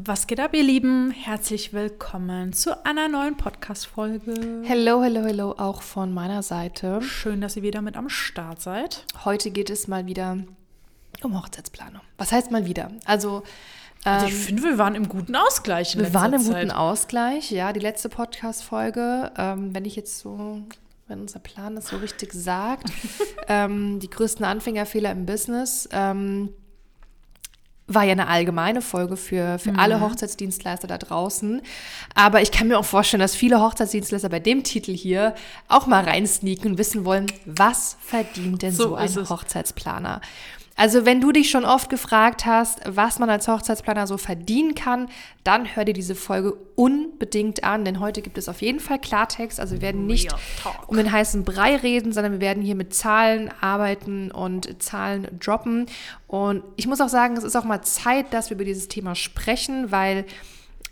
Was geht ab, ihr Lieben? Herzlich willkommen zu einer neuen Podcast-Folge. Hello, hello, hello, auch von meiner Seite. Schön, dass ihr wieder mit am Start seid. Heute geht es mal wieder um Hochzeitsplanung. Was heißt mal wieder? Also, Also ich finde, wir waren im guten Ausgleich. wir waren im Zeit. guten Ausgleich. Ja, die letzte Podcast-Folge, ähm, wenn ich jetzt so, wenn unser Plan das so richtig sagt, ähm, die größten Anfängerfehler im Business, ähm, war ja eine allgemeine Folge für, für alle Hochzeitsdienstleister da draußen. Aber ich kann mir auch vorstellen, dass viele Hochzeitsdienstleister bei dem Titel hier auch mal reinsneaken und wissen wollen, was verdient denn So so, ein. Hochzeitsplaner? Also wenn du dich schon oft gefragt hast, was man als Hochzeitsplaner so verdienen kann, dann hör dir diese Folge unbedingt an, denn heute gibt es auf jeden Fall Klartext. Also wir werden nicht um den heißen Brei reden, sondern wir werden hier mit Zahlen arbeiten und Zahlen droppen. Und ich muss auch sagen, es ist auch mal Zeit, dass wir über dieses Thema sprechen, weil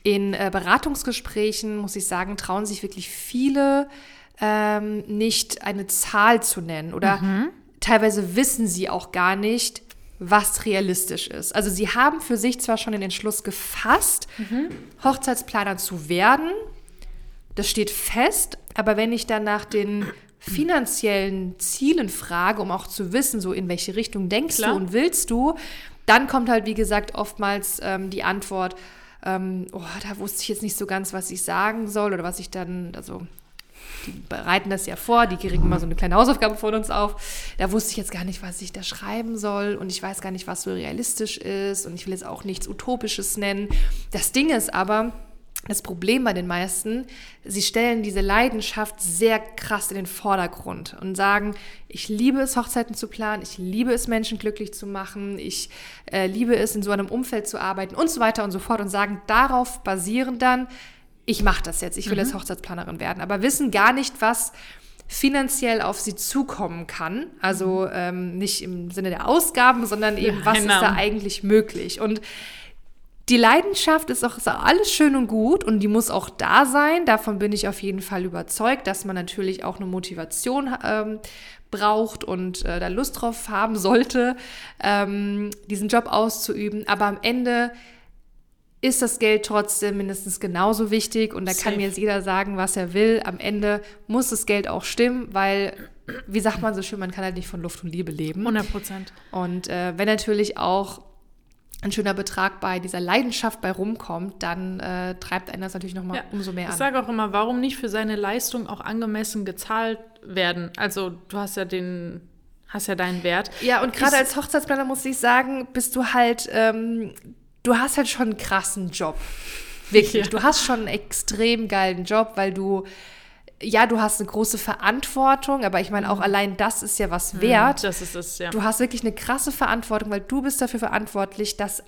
in äh, Beratungsgesprächen, muss ich sagen, trauen sich wirklich viele ähm, nicht eine Zahl zu nennen oder teilweise wissen sie auch gar nicht, was realistisch ist. Also sie haben für sich zwar schon den Entschluss gefasst, Hochzeitsplaner zu werden, das steht fest, aber wenn ich dann nach den finanziellen Zielen frage, um auch zu wissen, so in welche Richtung denkst Klar. du und willst du, dann kommt halt, wie gesagt, oftmals ähm, die Antwort, ähm, oh, da wusste ich jetzt nicht so ganz, was ich sagen soll oder was ich dann, also die bereiten das ja vor, die kriegen immer so eine kleine Hausaufgabe von uns auf. Da wusste ich jetzt gar nicht, was ich da schreiben soll und ich weiß gar nicht, was so realistisch ist und ich will jetzt auch nichts Utopisches nennen. Das Ding ist aber, das Problem bei den meisten, sie stellen diese Leidenschaft sehr krass in den Vordergrund und sagen, ich liebe es, Hochzeiten zu planen, ich liebe es, Menschen glücklich zu machen, ich äh, liebe es, in so einem Umfeld zu arbeiten und so weiter und so fort und sagen darauf basierend dann, ich mache das jetzt, ich will jetzt Hochzeitsplanerin werden, aber wissen gar nicht, was finanziell auf sie zukommen kann. Also ähm, nicht im Sinne der Ausgaben, sondern eben, was ist da eigentlich möglich. Und die Leidenschaft ist auch ist auch alles schön und gut und die muss auch da sein. Davon bin ich auf jeden Fall überzeugt, dass man natürlich auch eine Motivation ähm, braucht und äh, da Lust drauf haben sollte, ähm, diesen Job auszuüben. Aber am Ende ist das Geld trotzdem mindestens genauso wichtig und da kann Safe. mir jetzt jeder sagen, was er will. Am Ende muss das Geld auch stimmen, weil, wie sagt man so schön, man kann halt nicht von Luft und Liebe leben. 100 Prozent. Und äh, wenn natürlich auch ein schöner Betrag bei dieser Leidenschaft bei rumkommt, dann äh, treibt einen das natürlich nochmal Ja. umso mehr Ich an. sage auch immer, warum nicht für seine Leistung auch angemessen gezahlt werden? Also du hast ja den, hast ja deinen Wert. Ja, und gerade Ich- als Hochzeitsplaner muss ich sagen, bist du halt, ähm, du hast halt schon einen krassen Job. Wirklich. Ja. Du hast schon einen extrem geilen Job, weil du, ja, du hast eine große Verantwortung, aber ich meine, auch allein das ist ja was wert. Das ist es, ja. Du hast wirklich eine krasse Verantwortung, weil du bist dafür verantwortlich, dass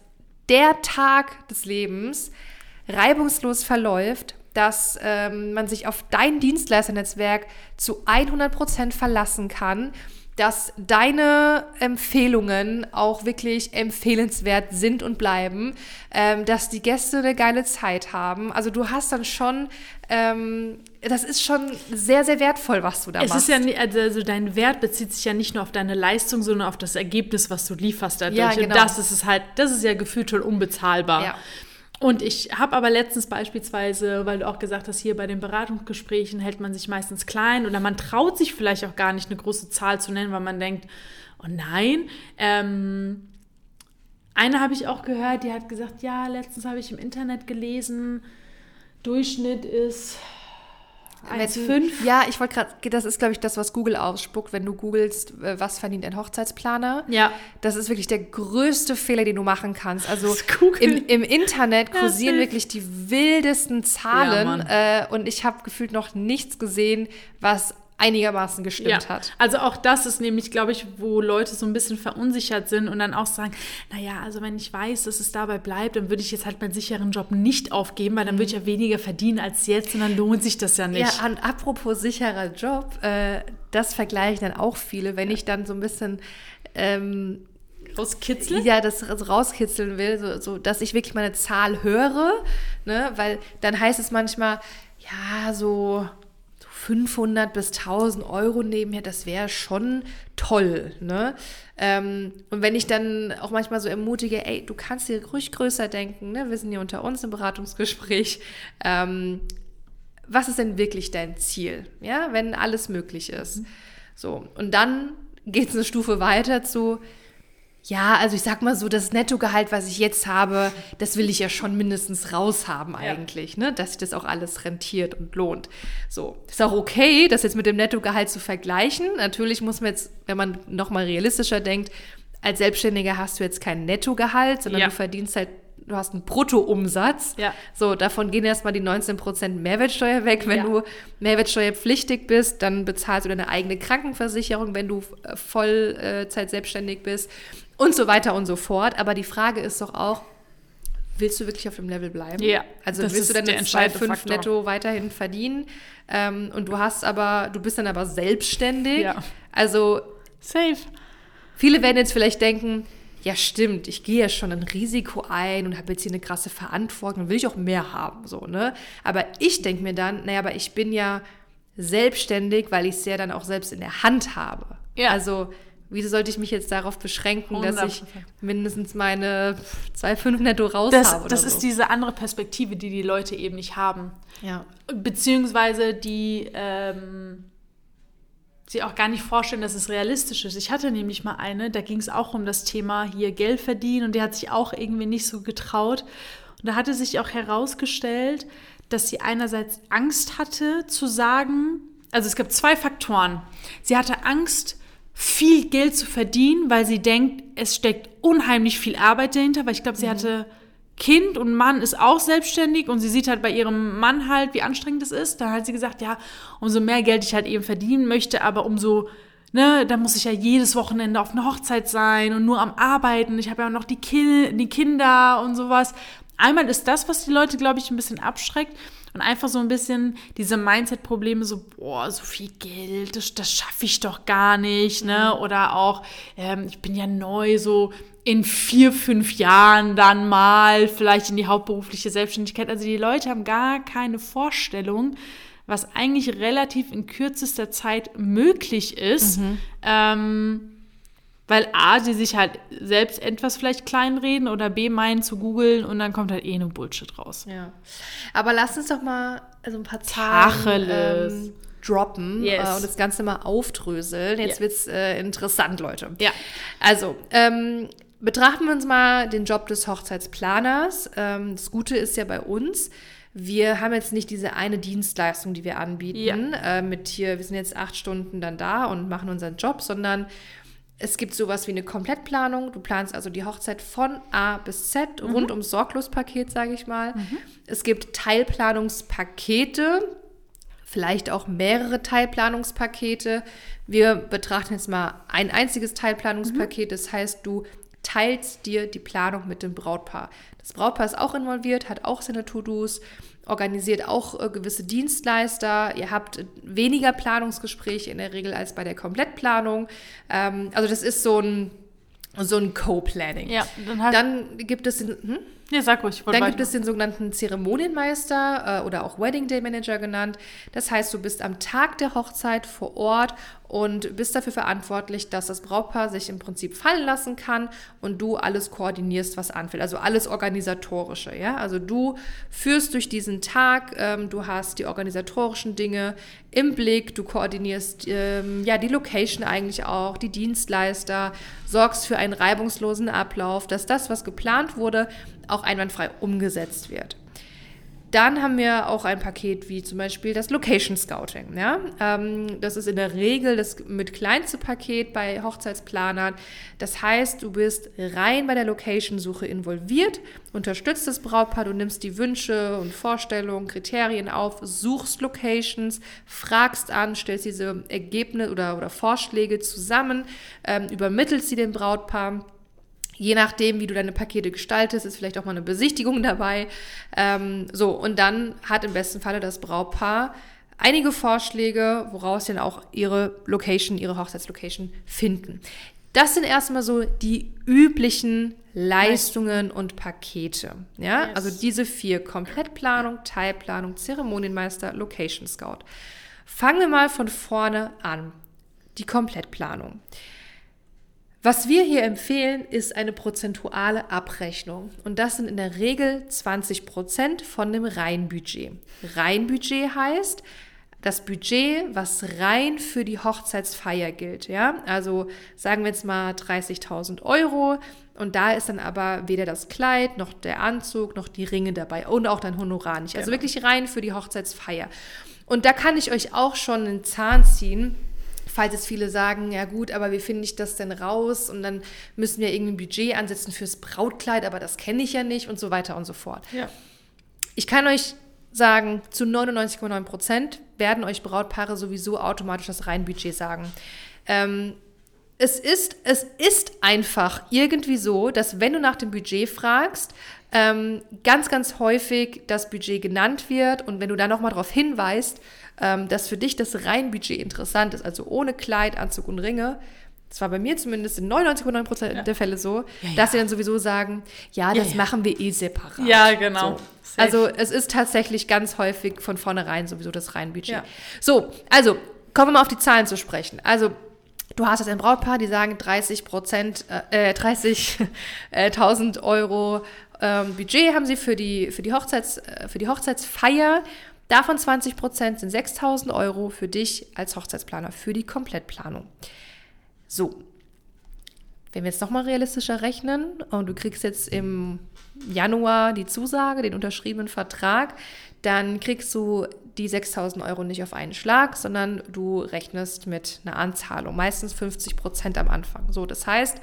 der Tag des Lebens reibungslos verläuft, dass ähm, man sich auf dein Dienstleisternetzwerk zu 100% verlassen kann, dass deine Empfehlungen auch wirklich empfehlenswert sind und bleiben, ähm, dass die Gäste eine geile Zeit haben. Also du hast dann schon, ähm, das ist schon sehr, sehr wertvoll, was du da Es machst. ist ja nie, also also dein Wert bezieht sich ja nicht nur auf deine Leistung, sondern auf das Ergebnis, was du lieferst dadurch. Ja, Und genau. das ist es halt, das ist ja gefühlt schon unbezahlbar. Ja. Und ich habe aber letztens beispielsweise, weil du auch gesagt hast, hier bei den Beratungsgesprächen hält man sich meistens klein oder man traut sich vielleicht auch gar nicht eine große Zahl zu nennen, weil man denkt, oh nein. Ähm, eine habe ich auch gehört, die hat gesagt, ja, letztens habe ich im Internet gelesen, Durchschnitt ist 1,5. Ja, ich wollte gerade, das ist, glaube ich, das, was Google ausspuckt, wenn du googelst, äh, was verdient ein Hochzeitsplaner. Ja. Das ist wirklich der größte Fehler, den du machen kannst. Also im, im Internet Ja, kursieren wirklich die wildesten Ja, Zahlen Mann. äh, und ich habe gefühlt noch nichts gesehen, was einigermaßen gestimmt Ja, hat. also auch das ist nämlich, glaube ich, wo Leute so ein bisschen verunsichert sind und dann auch sagen, naja, also wenn ich weiß, dass es dabei bleibt, dann würde ich jetzt halt meinen sicheren Job nicht aufgeben, weil dann würde ich ja weniger verdienen als jetzt und dann lohnt sich das ja nicht. Ja, und apropos sicherer Job, äh, das vergleichen dann auch viele, wenn ich dann so ein bisschen ähm, Rauskitzeln? ja, das rauskitzeln will, so, so, dass ich wirklich meine Zahl höre, ne? weil dann heißt es manchmal, ja, so 500 bis 1000 Euro nebenher, das wäre schon toll. Ne? Ähm, und wenn ich dann auch manchmal so ermutige, ey, du kannst dir ruhig größer denken, ne? wir sind hier unter uns im Beratungsgespräch. Ähm, was ist denn wirklich dein Ziel? Ja, wenn alles möglich ist. So, und dann geht es eine Stufe weiter zu, ja, also ich sag mal so, das Nettogehalt, was ich jetzt habe, das will ich ja schon mindestens raushaben eigentlich, ja. ne? dass sich das auch alles rentiert und lohnt. So, ist auch okay, das jetzt mit dem Nettogehalt zu vergleichen. Natürlich muss man jetzt, wenn man nochmal realistischer denkt, als Selbstständiger hast du jetzt kein Nettogehalt, sondern ja. du verdienst halt du hast einen Bruttoumsatz. Ja. So, davon gehen erstmal die 19% Mehrwertsteuer weg. Wenn ja. du mehrwertsteuerpflichtig bist, dann bezahlst du deine eigene Krankenversicherung, wenn du äh, Vollzeit selbstständig bist und so weiter und so fort. Aber die Frage ist doch auch, willst du wirklich auf dem Level bleiben? Ja. Also willst du dann 2,5 netto weiterhin verdienen? Ähm, und du hast aber, du bist dann aber selbstständig. Ja. Also safe. Viele werden jetzt vielleicht denken, ja stimmt, ich gehe ja schon ein Risiko ein und habe jetzt hier eine krasse Verantwortung, will ich auch mehr haben, so, ne? Aber ich denke mir dann, naja, aber ich bin ja selbstständig, weil ich es ja dann auch selbst in der Hand habe. Ja. Also, wieso sollte ich mich jetzt darauf beschränken, 100%. dass ich mindestens meine 2,5 netto raus das, habe? Das so. ist diese andere Perspektive, die die Leute eben nicht haben. Ja. Beziehungsweise die, ähm, sie auch gar nicht vorstellen, dass es realistisch ist. Ich hatte nämlich mal eine, da ging es auch um das Thema hier Geld verdienen und die hat sich auch irgendwie nicht so getraut. Und da hatte sich auch herausgestellt, dass sie einerseits Angst hatte zu sagen, also es gab zwei Faktoren. Sie hatte Angst, viel Geld zu verdienen, weil sie denkt, es steckt unheimlich viel Arbeit dahinter, weil ich glaube, sie mhm. hatte Kind und Mann ist auch selbstständig und sie sieht halt bei ihrem Mann halt, wie anstrengend es ist. Da hat sie gesagt, ja, umso mehr Geld ich halt eben verdienen möchte, aber umso, ne, da muss ich ja jedes Wochenende auf einer Hochzeit sein und nur am Arbeiten. Ich habe ja auch noch die, Ki die Kinder und sowas. Einmal ist das, was die Leute, glaube ich, ein bisschen abschreckt und einfach so ein bisschen diese Mindset-Probleme, so, boah, so viel Geld, das, das schaffe ich doch gar nicht, ne? Mhm. Oder auch, ähm, ich bin ja neu, so in vier, fünf Jahren dann mal vielleicht in die hauptberufliche Selbstständigkeit. Also die Leute haben gar keine Vorstellung, was eigentlich relativ in kürzester Zeit möglich ist. Mhm. Ähm, weil A, sie sich halt selbst etwas vielleicht kleinreden oder B, meinen zu googeln und dann kommt halt eh nur Bullshit raus. Ja. Aber lass uns doch mal so ein paar Zahlen ähm, droppen yes. äh, und das Ganze mal aufdröseln. Jetzt yeah. wird's äh, interessant, Leute. Ja. Also, ähm, Betrachten wir uns mal den Job des Hochzeitsplaners. Ähm, das Gute ist ja bei uns, wir haben jetzt nicht diese eine Dienstleistung, die wir anbieten, ja. äh, mit hier, wir sind jetzt acht Stunden dann da und machen unseren Job, sondern es gibt sowas wie eine Komplettplanung. Du planst also die Hochzeit von A bis Z, mhm. rund ums Sorglospaket, sage ich mal. Mhm. Es gibt Teilplanungspakete, vielleicht auch mehrere Teilplanungspakete. Wir betrachten jetzt mal ein einziges Teilplanungspaket. Mhm. Das heißt, du teilst dir die Planung mit dem Brautpaar. Das Brautpaar ist auch involviert, hat auch seine To-Dos, organisiert auch äh, gewisse Dienstleister. Ihr habt weniger Planungsgespräche in der Regel als bei der Komplettplanung. Ähm, also das ist so ein so ein Co-Planning. Ja, dann, dann, gibt es den, hm? Ja, sag ruhig. Dann gibt es den sogenannten Zeremonienmeister äh, oder auch Wedding Day Manager genannt. Das heißt, du bist am Tag der Hochzeit vor Ort und bist dafür verantwortlich, dass das Brautpaar sich im Prinzip fallen lassen kann und du alles koordinierst, was anfällt. Also alles organisatorische. Ja, also du führst durch diesen Tag, ähm, du hast die organisatorischen Dinge im Blick, du koordinierst ähm, ja die Location eigentlich auch, die Dienstleister, sorgst für einen reibungslosen Ablauf, dass das, was geplant wurde, auch einwandfrei umgesetzt wird. Dann haben wir auch ein Paket wie zum Beispiel das Location Scouting. Ja? Ähm, das ist in der Regel das mit kleinste Paket bei Hochzeitsplanern. Das heißt, du bist rein bei der Location-Suche involviert, unterstützt das Brautpaar, du nimmst die Wünsche und Vorstellungen, Kriterien auf, suchst Locations, fragst an, stellst diese Ergebnisse oder, oder Vorschläge zusammen, ähm, übermittelst sie dem Brautpaar Je nachdem, wie du deine Pakete gestaltest, ist vielleicht auch mal eine Besichtigung dabei. Ähm, so, und dann hat im besten Falle das Brautpaar einige Vorschläge, woraus sie dann auch ihre Location, ihre Hochzeitslocation finden. Das sind erstmal so die üblichen Leistungen und Pakete. Ja, yes. also diese vier: Komplettplanung, Teilplanung, Zeremonienmeister, Location Scout. Fangen wir mal von vorne an. Die Komplettplanung. Was wir hier empfehlen, ist eine prozentuale Abrechnung. Und das sind in der Regel 20 Prozent von dem Reinbudget. Reinbudget heißt, das Budget, was rein für die Hochzeitsfeier gilt. Ja? Also sagen wir jetzt mal 30.000 Euro und da ist dann aber weder das Kleid noch der Anzug noch die Ringe dabei und auch dein Honorar nicht. Also genau. wirklich rein für die Hochzeitsfeier. Und da kann ich euch auch schon einen Zahn ziehen falls jetzt viele sagen, ja gut, aber wie finde ich das denn raus? Und dann müssen wir irgendwie ein Budget ansetzen fürs Brautkleid, aber das kenne ich ja nicht und so weiter und so fort. Ja. Ich kann euch sagen, zu 99,9 Prozent werden euch Brautpaare sowieso automatisch das Reinbudget sagen. Ähm, es ist, es ist einfach irgendwie so, dass wenn du nach dem Budget fragst, ähm, ganz, ganz häufig das Budget genannt wird und wenn du dann nochmal darauf hinweist, ähm, dass für dich das Reinbudget interessant ist, also ohne Kleid, Anzug und Ringe, das war bei mir zumindest in 99,9% ja. der Fälle so, ja, ja. dass sie dann sowieso sagen, ja, das machen wir eh separat. Ja, genau. So. Also es ist tatsächlich ganz häufig von vornherein sowieso das Reinbudget. So, also kommen wir mal auf die Zahlen zu sprechen. Also du hast jetzt ein Brautpaar, die sagen 30 Prozent, äh, 30.000 äh, Euro ähm, Budget haben sie für die, für die, Hochzeits, äh, für die Hochzeitsfeier. Davon 20 Prozent sind 6.000 Euro für dich als Hochzeitsplaner, für die Komplettplanung. So, wenn wir jetzt nochmal realistischer rechnen und du kriegst jetzt im Januar die Zusage, den unterschriebenen Vertrag, dann kriegst du die 6000 Euro nicht auf einen Schlag, sondern du rechnest mit einer Anzahlung, meistens 50 Prozent am Anfang. So, das heißt,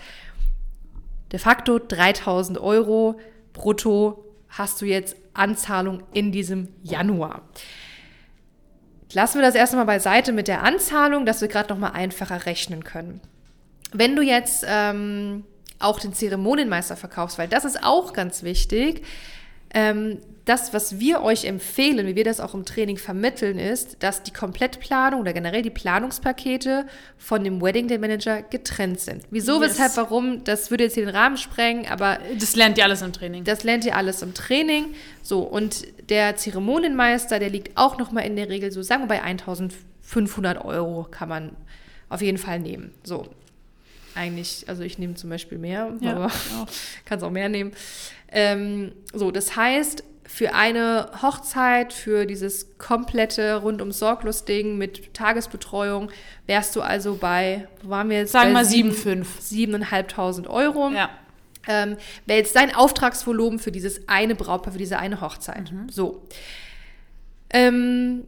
de facto 3000 Euro brutto hast du jetzt Anzahlung in diesem Januar. Lassen wir das erstmal beiseite mit der Anzahlung, dass wir gerade nochmal einfacher rechnen können. Wenn du jetzt ähm, auch den Zeremonienmeister verkaufst, weil das ist auch ganz wichtig, ähm, das, was wir euch empfehlen, wie wir das auch im Training vermitteln, ist, dass die Komplettplanung oder generell die Planungspakete von dem Wedding Day Manager getrennt sind. Wieso, yes. weshalb, warum, das würde jetzt hier den Rahmen sprengen, aber. Das lernt ihr alles im Training. Das lernt ihr alles im Training. So, und der Zeremonienmeister, der liegt auch nochmal in der Regel so, sagen wir bei 1500 Euro kann man auf jeden Fall nehmen. So. Eigentlich, also ich nehme zum Beispiel mehr, ja, aber kann es auch mehr nehmen. Ähm, so, das heißt, für eine Hochzeit, für dieses komplette rundum sorglos Ding mit Tagesbetreuung, wärst du also bei, wo waren wir jetzt? Sagen wir mal 7,5. 7.500 Euro. Ja. Ähm, Wäre jetzt dein Auftragsvolumen für dieses eine Brautpaar, für diese eine Hochzeit. Mhm. So. Ähm,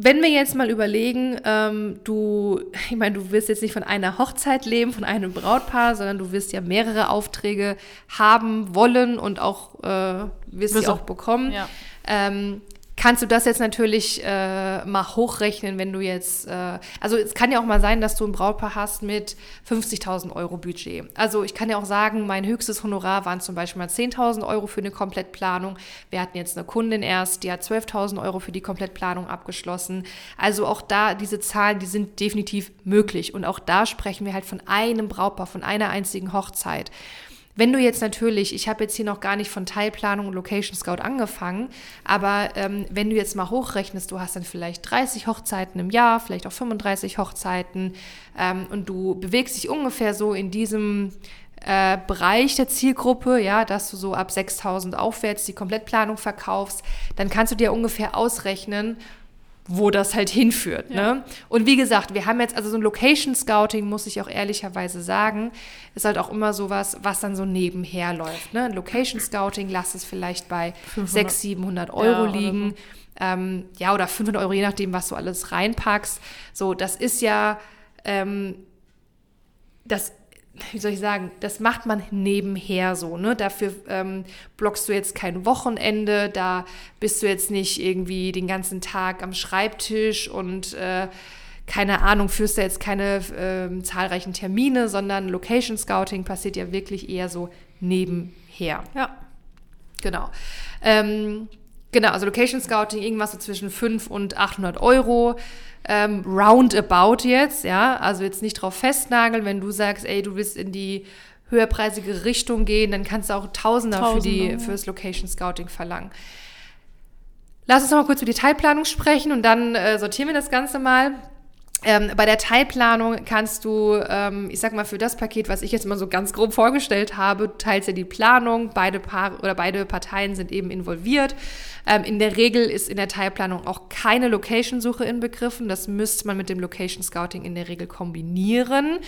wenn wir jetzt mal überlegen, ähm, du, ich meine, du wirst jetzt nicht von einer Hochzeit leben, von einem Brautpaar, sondern du wirst ja mehrere Aufträge haben wollen und auch äh, wirst sie auch bekommen. Ja. Ähm, kannst du das jetzt natürlich äh, mal hochrechnen, wenn du jetzt, äh, also es kann ja auch mal sein, dass du ein Brautpaar hast mit 50.000 Euro Budget. Also ich kann ja auch sagen, mein höchstes Honorar waren zum Beispiel mal 10.000 Euro für eine Komplettplanung. Wir hatten jetzt eine Kundin erst, die hat 12.000 Euro für die Komplettplanung abgeschlossen. Also auch da, diese Zahlen, die sind definitiv möglich. Und auch da sprechen wir halt von einem Brautpaar, von einer einzigen Hochzeit. Wenn du jetzt natürlich, ich habe jetzt hier noch gar nicht von Teilplanung und Location Scout angefangen, aber ähm, wenn du jetzt mal hochrechnest, du hast dann vielleicht 30 Hochzeiten im Jahr, vielleicht auch 35 Hochzeiten ähm, und du bewegst dich ungefähr so in diesem äh, Bereich der Zielgruppe, ja, dass du so ab 6000 aufwärts die Komplettplanung verkaufst, dann kannst du dir ungefähr ausrechnen, wo das halt hinführt. Ja. Ne? Und wie gesagt, wir haben jetzt, also so ein Location Scouting, muss ich auch ehrlicherweise sagen, ist halt auch immer sowas, was dann so nebenher läuft. Ne? Ein Location Scouting, lass es vielleicht bei 600, 700 Euro ja, liegen. So. Ähm, ja, oder 500 Euro, je nachdem, was du alles reinpackst. So, das ist ja, ähm, das wie soll ich sagen, das macht man nebenher so. Ne? Dafür ähm, blockst du jetzt kein Wochenende, da bist du jetzt nicht irgendwie den ganzen Tag am Schreibtisch und äh, keine Ahnung, führst du jetzt keine äh, zahlreichen Termine, sondern Location Scouting passiert ja wirklich eher so nebenher. Ja. Genau. Ähm, genau, also Location Scouting, irgendwas so zwischen 5 und 800 Euro ähm, roundabout jetzt, ja, also jetzt nicht drauf festnageln, wenn du sagst, ey, du willst in die höherpreisige Richtung gehen, dann kannst du auch Tausender, Tausender für die fürs Location Scouting verlangen. Lass uns noch mal kurz über die Teilplanung sprechen und dann äh, sortieren wir das Ganze mal. Ähm, bei der Teilplanung kannst du, ähm, ich sag mal, für das Paket, was ich jetzt mal so ganz grob vorgestellt habe, teilst ja die Planung, beide Paare oder beide Parteien sind eben involviert. Ähm, in der Regel ist in der Teilplanung auch keine Location-Suche inbegriffen. Das müsste man mit dem Location Scouting in der Regel kombinieren.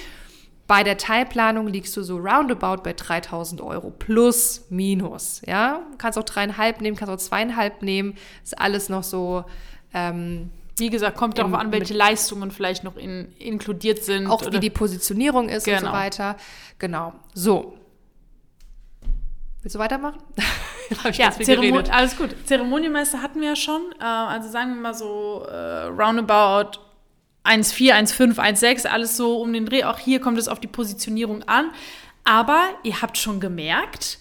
Bei der Teilplanung liegst du so roundabout bei 3000 Euro plus minus. Ja, kannst auch dreieinhalb nehmen, kannst auch zweieinhalb nehmen. Ist alles noch so. Ähm, wie gesagt, kommt darauf an, welche Leistungen vielleicht noch in, inkludiert sind. Auch wie die Positionierung ist genau. und so genau. weiter. Genau. So. Willst du weitermachen? ja, Zeremon alles gut. Zeremonienmeister hatten wir ja schon. Äh, also sagen wir mal so äh, roundabout 1,4, 1,5, 1,6, alles so um den Dreh. Auch hier kommt es auf die Positionierung an. Aber ihr habt schon gemerkt,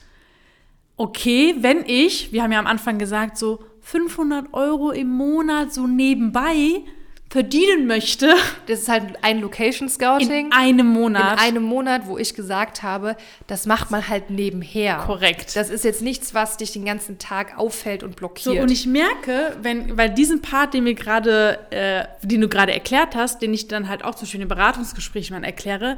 okay, wenn ich, wir haben ja am Anfang gesagt, so 500 Euro im Monat so nebenbei verdienen möchte. Das ist halt ein Location Scouting. In einem Monat. In einem Monat, wo ich gesagt habe, das macht man halt nebenher. Korrekt. Das ist jetzt nichts, was dich den ganzen Tag auffällt und blockiert. So, und ich merke, wenn, weil diesen Part, den wir gerade, äh, den du gerade erklärt hast, den ich dann halt auch zum Beispiel in den Beratungsgesprächen mal erkläre,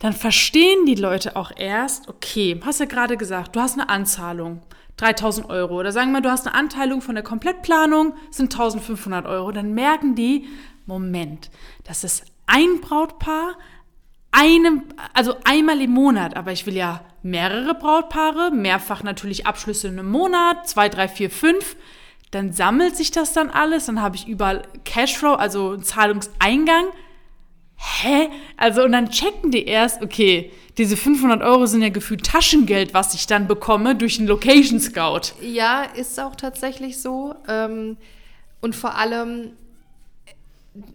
dann verstehen die Leute auch erst, okay, hast ja gerade gesagt, du hast eine Anzahlung. 3000 Euro. Oder sagen wir, du hast eine Anteilung von der Komplettplanung, sind 1500 Euro. Dann merken die, Moment, das ist ein Brautpaar, einem, also einmal im Monat, aber ich will ja mehrere Brautpaare, mehrfach natürlich Abschlüsse in einem Monat, zwei, drei, vier, fünf. Dann sammelt sich das dann alles, dann habe ich überall Cashflow, also Zahlungseingang. Hä? Also, und dann checken die erst, okay, diese 500 Euro sind ja gefühlt Taschengeld, was ich dann bekomme durch einen Location Scout. Ja, ist auch tatsächlich so. Ähm, und vor allem,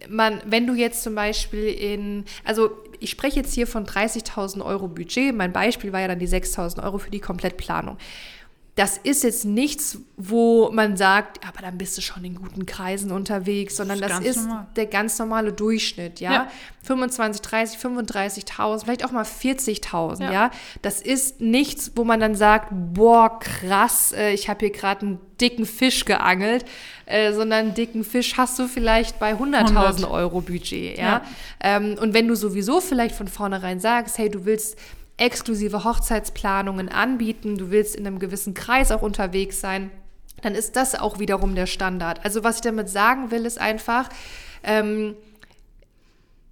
man, wenn du jetzt zum Beispiel in, also ich spreche jetzt hier von 30.000 Euro Budget, mein Beispiel war ja dann die 6.000 Euro für die Komplettplanung das ist jetzt nichts, wo man sagt, aber dann bist du schon in guten Kreisen unterwegs, sondern das, das ist normal. der ganz normale Durchschnitt, ja. ja. 25, 30, 35.000, vielleicht auch mal 40.000, ja. ja. Das ist nichts, wo man dann sagt, boah, krass, äh, ich habe hier gerade einen dicken Fisch geangelt, äh, sondern einen dicken Fisch hast du vielleicht bei 100.000 Euro Budget, ja. ja. Ähm, und wenn du sowieso vielleicht von vornherein sagst, hey, du willst exklusive Hochzeitsplanungen anbieten, du willst in einem gewissen Kreis auch unterwegs sein, dann ist das auch wiederum der Standard. Also was ich damit sagen will, ist einfach, ähm,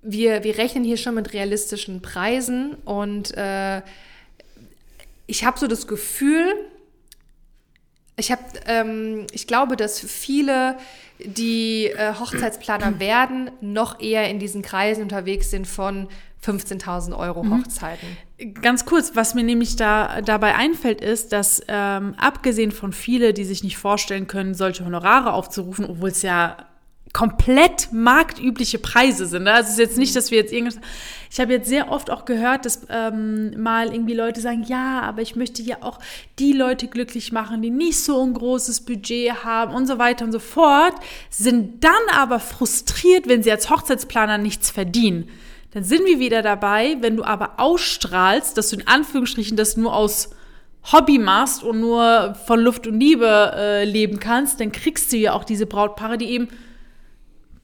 wir, wir rechnen hier schon mit realistischen Preisen und äh, ich habe so das Gefühl, ich habe, ähm, ich glaube, dass viele, die äh, Hochzeitsplaner werden, noch eher in diesen Kreisen unterwegs sind von 15.000 Euro mhm. Hochzeiten. Ganz kurz, was mir nämlich da dabei einfällt, ist, dass ähm, abgesehen von viele, die sich nicht vorstellen können, solche Honorare aufzurufen, obwohl es ja komplett marktübliche Preise sind. Ne? Also es ist jetzt nicht, dass wir jetzt irgendwas. Ich habe jetzt sehr oft auch gehört, dass ähm, mal irgendwie Leute sagen, ja, aber ich möchte ja auch die Leute glücklich machen, die nicht so ein großes Budget haben und so weiter und so fort, sind dann aber frustriert, wenn sie als Hochzeitsplaner nichts verdienen dann sind wir wieder dabei, wenn du aber ausstrahlst, dass du in Anführungsstrichen das nur aus Hobby machst und nur von Luft und Liebe äh, leben kannst, dann kriegst du ja auch diese Brautpaare, die eben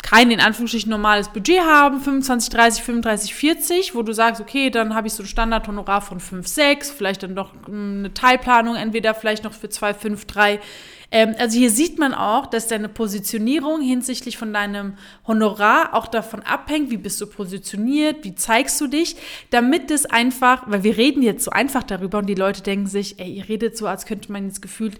kein in Anführungsstrichen normales Budget haben, 25, 30, 35, 40, wo du sagst, okay, dann habe ich so ein Standardhonorar von 5, 6, vielleicht dann doch hm, eine Teilplanung, entweder vielleicht noch für 2, 5, 3 ähm, also hier sieht man auch, dass deine Positionierung hinsichtlich von deinem Honorar auch davon abhängt, wie bist du positioniert, wie zeigst du dich, damit es einfach, weil wir reden jetzt so einfach darüber und die Leute denken sich, ey, ihr redet so, als könnte man jetzt gefühlt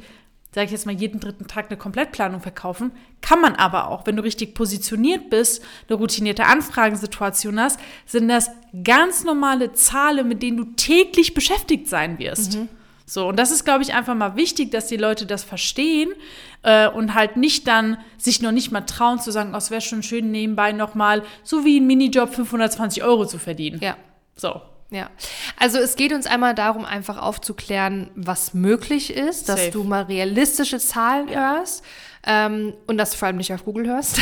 sage ich jetzt mal, jeden dritten Tag eine Komplettplanung verkaufen. Kann man aber auch, wenn du richtig positioniert bist, eine routinierte Anfragensituation hast, sind das ganz normale Zahlen, mit denen du täglich beschäftigt sein wirst. Mhm. So, und das ist, glaube ich, einfach mal wichtig, dass die Leute das verstehen äh, und halt nicht dann sich noch nicht mal trauen zu sagen, oh, es wäre schon schön, nebenbei nochmal so wie ein Minijob 520 Euro zu verdienen. Ja. So. Ja, also es geht uns einmal darum, einfach aufzuklären, was möglich ist, dass Safe. du mal realistische Zahlen hörst ähm, und dass du vor allem nicht auf Google hörst.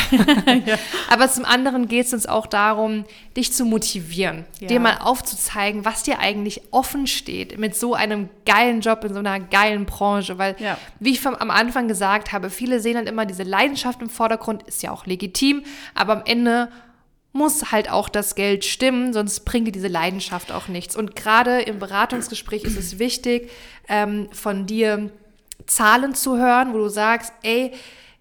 Aber zum anderen geht es uns auch darum, dich zu motivieren, Ja. dir mal aufzuzeigen, was dir eigentlich offen steht mit so einem geilen Job in so einer geilen Branche. Weil, Ja. wie ich vom, am Anfang gesagt habe, viele sehen dann immer diese Leidenschaft im Vordergrund, ist ja auch legitim, aber am Ende muss halt auch das Geld stimmen, sonst bringt dir diese Leidenschaft auch nichts. Und gerade im Beratungsgespräch ist es wichtig, ähm, von dir Zahlen zu hören, wo du sagst, ey,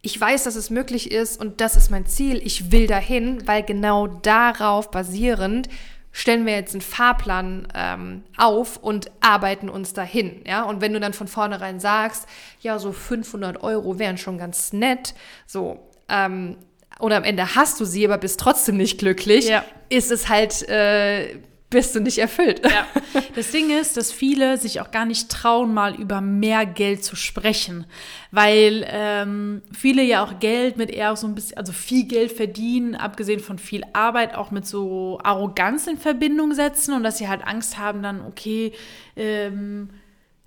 ich weiß, dass es möglich ist und das ist mein Ziel, ich will dahin, weil genau darauf basierend stellen wir jetzt einen Fahrplan ähm, auf und arbeiten uns dahin. Ja? Und wenn du dann von vornherein sagst, ja, so 500 Euro wären schon ganz nett, so, ähm, oder am Ende hast du sie, aber bist trotzdem nicht glücklich, Ja. ist es halt, äh, bist du nicht erfüllt. Ja. Das Ding ist, dass viele sich auch gar nicht trauen, mal über mehr Geld zu sprechen, weil ähm, viele ja auch Geld mit eher so ein bisschen, also viel Geld verdienen, abgesehen von viel Arbeit, auch mit so Arroganz in Verbindung setzen und dass sie halt Angst haben, dann, okay, ähm,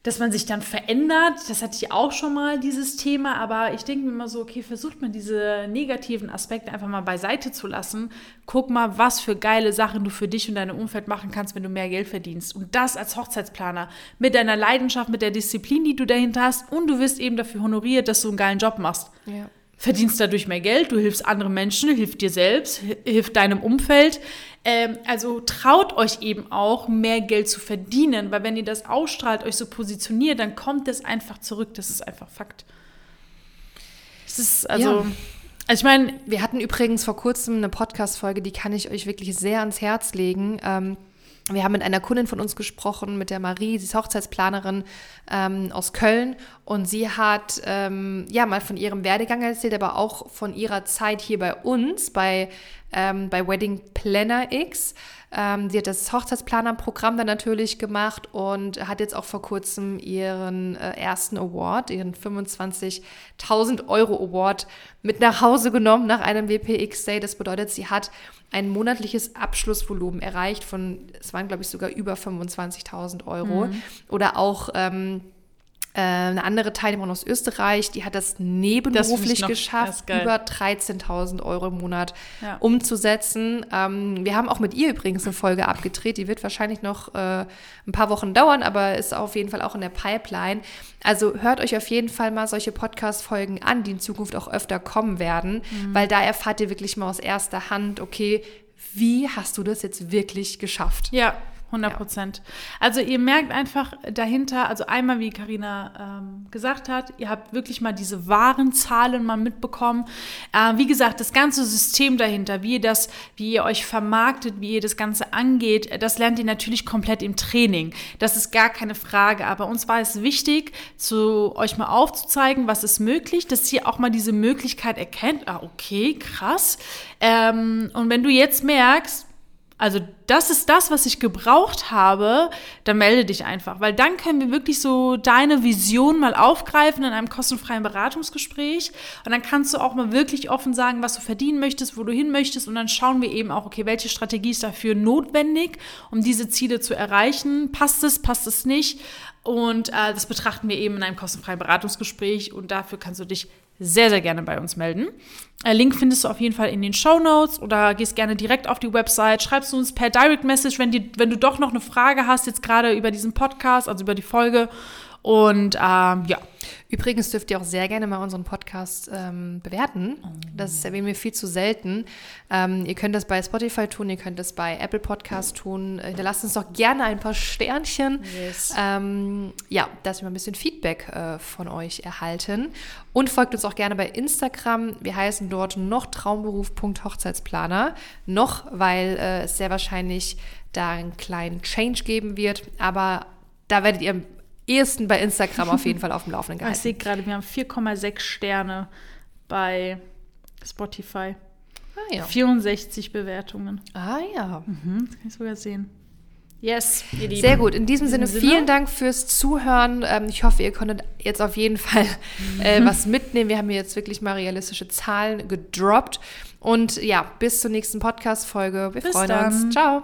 dass man sich dann verändert. Das hatte ich auch schon mal, dieses Thema. Aber ich denke mir immer so, okay, versucht man diese negativen Aspekte einfach mal beiseite zu lassen. Guck mal, was für geile Sachen du für dich und dein Umfeld machen kannst, wenn du mehr Geld verdienst. Und das als Hochzeitsplaner. Mit deiner Leidenschaft, mit der Disziplin, die du dahinter hast. Und du wirst eben dafür honoriert, dass du einen geilen Job machst Ja. Verdienst dadurch mehr Geld, du hilfst anderen Menschen, hilft dir selbst, hi- hilft deinem Umfeld. Ähm, also traut euch eben auch, mehr Geld zu verdienen, weil wenn ihr das ausstrahlt, euch so positioniert, dann kommt es einfach zurück. Das ist einfach Fakt. Es ist also, Ja. also ich meine, Wir hatten übrigens vor kurzem eine Podcast-Folge, die kann ich euch wirklich sehr ans Herz legen. Ähm, wir haben mit einer Kundin von uns gesprochen, mit der Marie, sie ist Hochzeitsplanerin ähm, aus Köln. Und sie hat ähm, ja mal von ihrem Werdegang erzählt, aber auch von ihrer Zeit hier bei uns, bei, ähm, bei Wedding Planner X. Ähm, sie hat das Hochzeitsplaner-Programm dann natürlich gemacht und hat jetzt auch vor kurzem ihren äh, ersten Award, ihren 25.000 Euro Award mit nach Hause genommen nach einem WPX Day. Das bedeutet, sie hat ein monatliches Abschlussvolumen erreicht von, es waren glaube ich sogar über 25.000 Euro. Oder auch ähm, äh, eine andere Teilnehmerin aus Österreich, die hat das nebenberuflich das geschafft, über 13.000 Euro im Monat Ja. umzusetzen. Ähm, wir haben auch mit ihr übrigens eine Folge abgedreht, die wird wahrscheinlich noch äh, ein paar Wochen dauern, aber ist auf jeden Fall auch in der Pipeline. Also hört euch auf jeden Fall mal solche Podcast-Folgen an, die in Zukunft auch öfter kommen werden, Mhm. weil da erfahrt ihr wirklich mal aus erster Hand, okay, wie hast du das jetzt wirklich geschafft? Ja, 100 Prozent. Also ihr merkt einfach dahinter, also einmal, wie Karina ähm, gesagt hat, ihr habt wirklich mal diese wahren Zahlen mal mitbekommen. Äh, wie gesagt, das ganze System dahinter, wie ihr das, wie ihr euch vermarktet, wie ihr das Ganze angeht, das lernt ihr natürlich komplett im Training. Das ist gar keine Frage. Aber uns war es wichtig, zu euch mal aufzuzeigen, was ist möglich, dass ihr auch mal diese Möglichkeit erkennt. Ah, okay, krass. Ähm, und wenn du jetzt merkst, also das ist das, was ich gebraucht habe, dann melde dich einfach, weil dann können wir wirklich so deine Vision mal aufgreifen in einem kostenfreien Beratungsgespräch und dann kannst du auch mal wirklich offen sagen, was du verdienen möchtest, wo du hin möchtest und dann schauen wir eben auch, okay, welche Strategie ist dafür notwendig, um diese Ziele zu erreichen. Passt es, passt es nicht? Und äh, das betrachten wir eben in einem kostenfreien Beratungsgespräch und dafür kannst du dich sehr, sehr gerne bei uns melden. Äh, Link findest du auf jeden Fall in den Show Notes oder gehst gerne direkt auf die Website, schreibst du uns per Direct Message, wenn, die, wenn du doch noch eine Frage hast, jetzt gerade über diesen Podcast, also über die Folge. Und ähm, ja, Übrigens dürft ihr auch sehr gerne mal unseren Podcast ähm, bewerten. Das erwähnen wir viel zu selten. Ähm, ihr könnt das bei Spotify tun, ihr könnt das bei Apple Podcast tun. Äh, Hinterlasst uns doch gerne ein paar Sternchen. Yes. Ähm, ja, dass wir mal ein bisschen Feedback äh, von euch erhalten. Und folgt uns auch gerne bei Instagram. Wir heißen dort noch traumberuf.hochzeitsplaner. Noch, weil äh, es sehr wahrscheinlich da einen kleinen Change geben wird. Aber da werdet ihr ehesten bei Instagram auf jeden Fall auf dem Laufenden ich gehalten. sehe gerade, wir haben 4,6 Sterne bei Spotify. Ah ja. 64 Bewertungen. Ah ja. Hm, das kann ich sogar sehen. Yes, ihr Lieben. Sehr gut. In diesem, In diesem Sinne, vielen Dank fürs Zuhören. Ähm, ich hoffe, ihr konntet jetzt auf jeden Fall äh, was mitnehmen. Wir haben hier jetzt wirklich mal realistische Zahlen gedroppt. Und ja, bis zur nächsten Podcast-Folge. Wir Bis freuen dann. uns. Ciao.